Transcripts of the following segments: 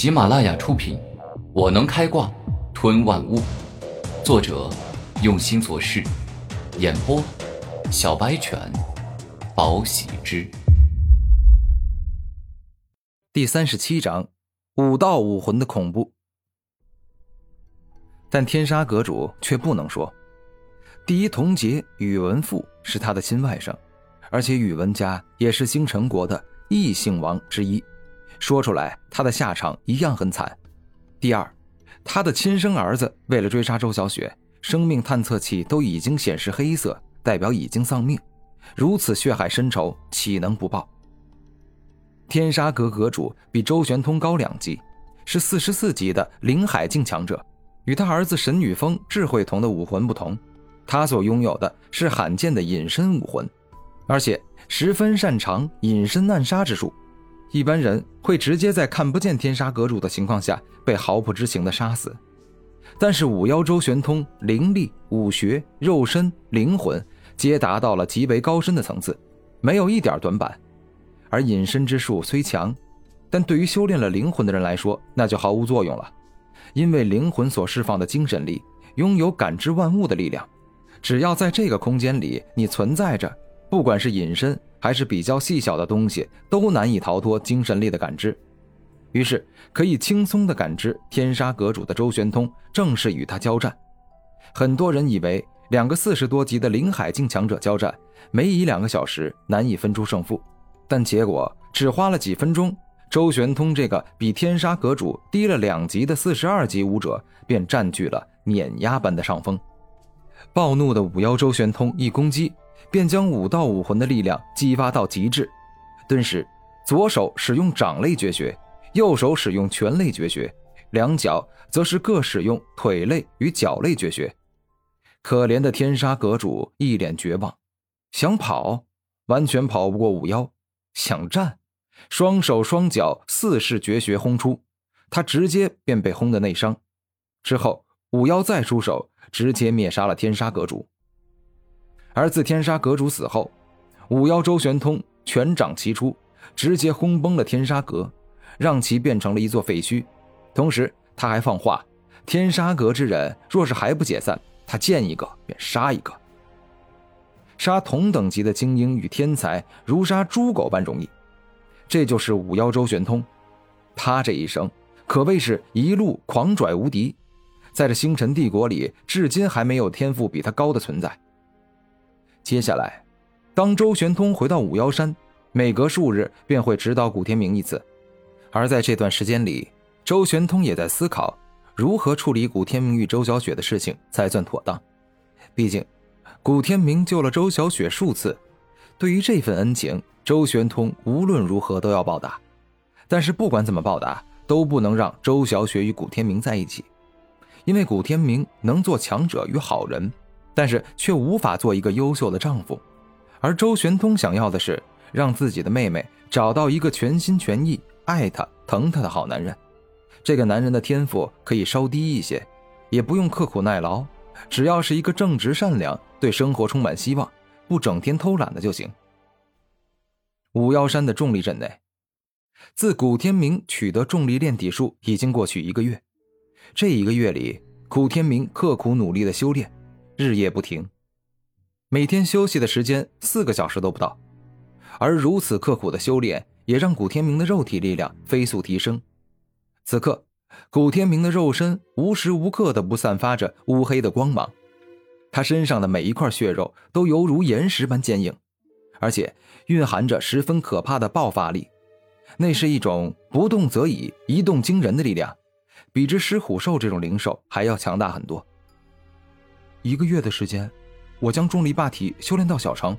喜马拉雅出品，《我能开挂吞万物》，作者用心做事，演播小白犬，宝喜之。第三十七章，武道武魂的恐怖。但天杀阁主却不能说，第一童劫宇文赋是他的亲外甥，而且宇文家也是星辰国的异姓王之一。说出来，他的下场一样很惨。第二，他的亲生儿子为了追杀周小雪，生命探测器都已经显示黑色，代表已经丧命。如此血海深仇，岂能不报？天杀阁阁主比周玄通高两级，是四十四级的灵海境强者。与他儿子神女峰智慧瞳的武魂不同，他所拥有的是罕见的隐身武魂，而且十分擅长隐身暗杀之术。一般人会直接在看不见天杀阁主的情况下被毫不知情的杀死，但是五妖周玄通灵力、武学、肉身、灵魂皆达到了极为高深的层次，没有一点短板。而隐身之术虽强，但对于修炼了灵魂的人来说，那就毫无作用了，因为灵魂所释放的精神力拥有感知万物的力量，只要在这个空间里你存在着，不管是隐身。还是比较细小的东西都难以逃脱精神力的感知，于是可以轻松的感知天杀阁主的周玄通正是与他交战。很多人以为两个四十多级的灵海境强者交战，没一两个小时难以分出胜负，但结果只花了几分钟，周玄通这个比天杀阁主低了两级的四十二级武者便占据了碾压般的上风。暴怒的五妖周玄通一攻击。便将武道武魂的力量激发到极致，顿时，左手使用掌类绝学，右手使用拳类绝学，两脚则是各使用腿类与脚类绝学。可怜的天杀阁主一脸绝望，想跑，完全跑不过五妖；想战，双手双脚四式绝学轰出，他直接便被轰得内伤。之后，五妖再出手，直接灭杀了天杀阁主。而自天杀阁主死后，五妖周玄通拳掌齐出，直接轰崩了天杀阁，让其变成了一座废墟。同时，他还放话：天杀阁之人若是还不解散，他见一个便杀一个。杀同等级的精英与天才，如杀猪狗般容易。这就是五妖周玄通，他这一生可谓是一路狂拽无敌，在这星辰帝国里，至今还没有天赋比他高的存在。接下来，当周玄通回到五妖山，每隔数日便会指导古天明一次。而在这段时间里，周玄通也在思考如何处理古天明与周小雪的事情才算妥当。毕竟，古天明救了周小雪数次，对于这份恩情，周玄通无论如何都要报答。但是不管怎么报答，都不能让周小雪与古天明在一起，因为古天明能做强者与好人。但是却无法做一个优秀的丈夫，而周玄通想要的是让自己的妹妹找到一个全心全意爱她、疼她的好男人。这个男人的天赋可以稍低一些，也不用刻苦耐劳，只要是一个正直善良、对生活充满希望、不整天偷懒的就行。五妖山的重力阵内，自古天明取得重力炼体术已经过去一个月，这一个月里，古天明刻苦努力的修炼。日夜不停，每天休息的时间四个小时都不到，而如此刻苦的修炼也让古天明的肉体力量飞速提升。此刻，古天明的肉身无时无刻的不散发着乌黑的光芒，他身上的每一块血肉都犹如岩石般坚硬，而且蕴含着十分可怕的爆发力。那是一种不动则已、一动惊人的力量，比之狮虎兽这种灵兽还要强大很多。一个月的时间，我将重力霸体修炼到小成，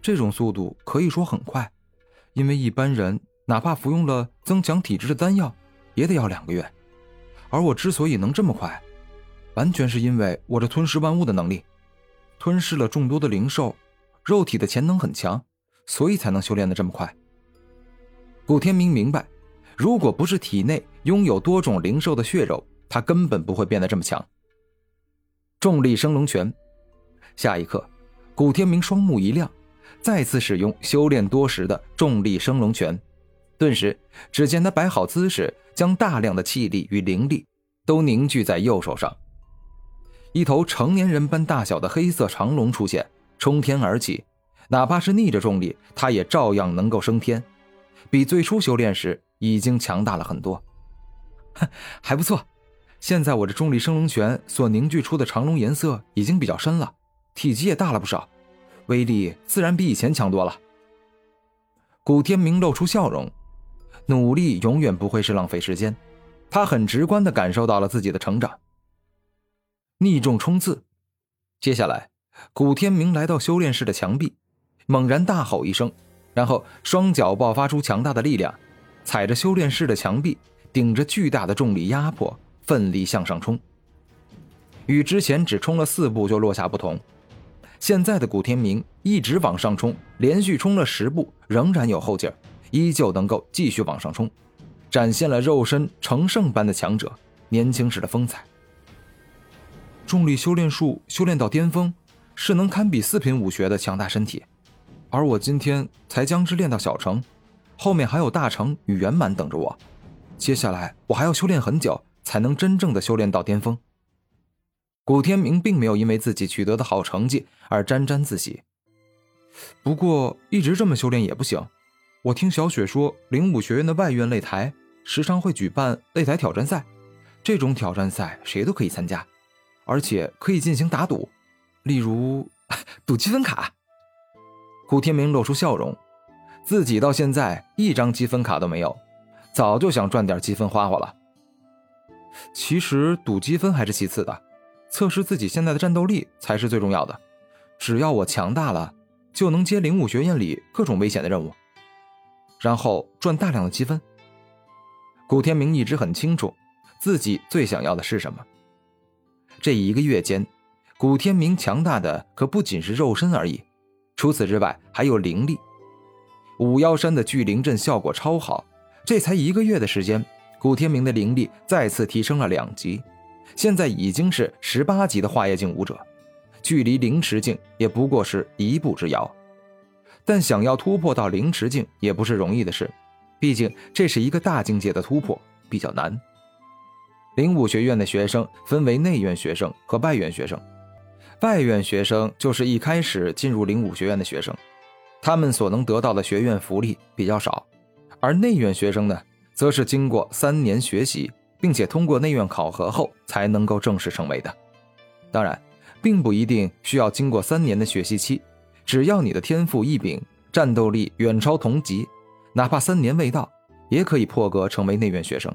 这种速度可以说很快，因为一般人哪怕服用了增强体质的丹药，也得要两个月。而我之所以能这么快，完全是因为我这吞噬万物的能力，吞噬了众多的灵兽，肉体的潜能很强，所以才能修炼的这么快。古天明明白，如果不是体内拥有多种灵兽的血肉，他根本不会变得这么强。重力升龙拳，下一刻，古天明双目一亮，再次使用修炼多时的重力升龙拳，顿时，只见他摆好姿势，将大量的气力与灵力都凝聚在右手上。一头成年人般大小的黑色长龙出现，冲天而起，哪怕是逆着重力，他也照样能够升天，比最初修炼时已经强大了很多。哼 还不错，现在我这重力升龙拳所凝聚出的长龙颜色已经比较深了，体积也大了不少，威力自然比以前强多了。古天明露出笑容。努力永远不会是浪费时间，他很直观的感受到了自己的成长。逆重冲刺，接下来，古天明来到修炼室的墙壁，猛然大吼一声，然后双脚爆发出强大的力量，踩着修炼室的墙壁，顶着巨大的重力压迫，奋力向上冲。与之前只冲了四步就落下不同，现在的古天明一直往上冲，连续冲了十步，仍然有后劲儿。依旧能够继续往上冲，展现了肉身成圣般的强者年轻时的风采。重力修炼术修炼到巅峰，是能堪比四品武学的强大身体，而我今天才将之练到小成，后面还有大成与圆满等着我。接下来我还要修炼很久，才能真正的修炼到巅峰。古天明并没有因为自己取得的好成绩而沾沾自喜，不过一直这么修炼也不行。我听小雪说，灵武学院的外院擂台时常会举办擂台挑战赛，这种挑战赛谁都可以参加，而且可以进行打赌，例如赌积分卡。古天明露出笑容，自己到现在一张积分卡都没有，早就想赚点积分花花了。其实赌积分还是其次的，测试自己现在的战斗力才是最重要的。只要我强大了，就能接灵武学院里各种危险的任务。然后赚大量的积分。古天明一直很清楚，自己最想要的是什么。这一个月间，古天明强大的可不仅是肉身而已，除此之外还有灵力。五妖山的聚灵阵效果超好，这才一个月的时间，古天明的灵力再次提升了两级，现在已经是十八级的化液境武者，距离灵池境也不过是一步之遥。但想要突破到灵池境也不是容易的事，毕竟这是一个大境界的突破，比较难。灵武学院的学生分为内院学生和外院学生，外院学生就是一开始进入灵武学院的学生，他们所能得到的学院福利比较少，而内院学生呢，则是经过三年学习，并且通过内院考核后才能够正式成为的。当然，并不一定需要经过三年的学习期。只要你的天赋异禀，战斗力远超同级，哪怕三年未到，也可以破格成为内院学生。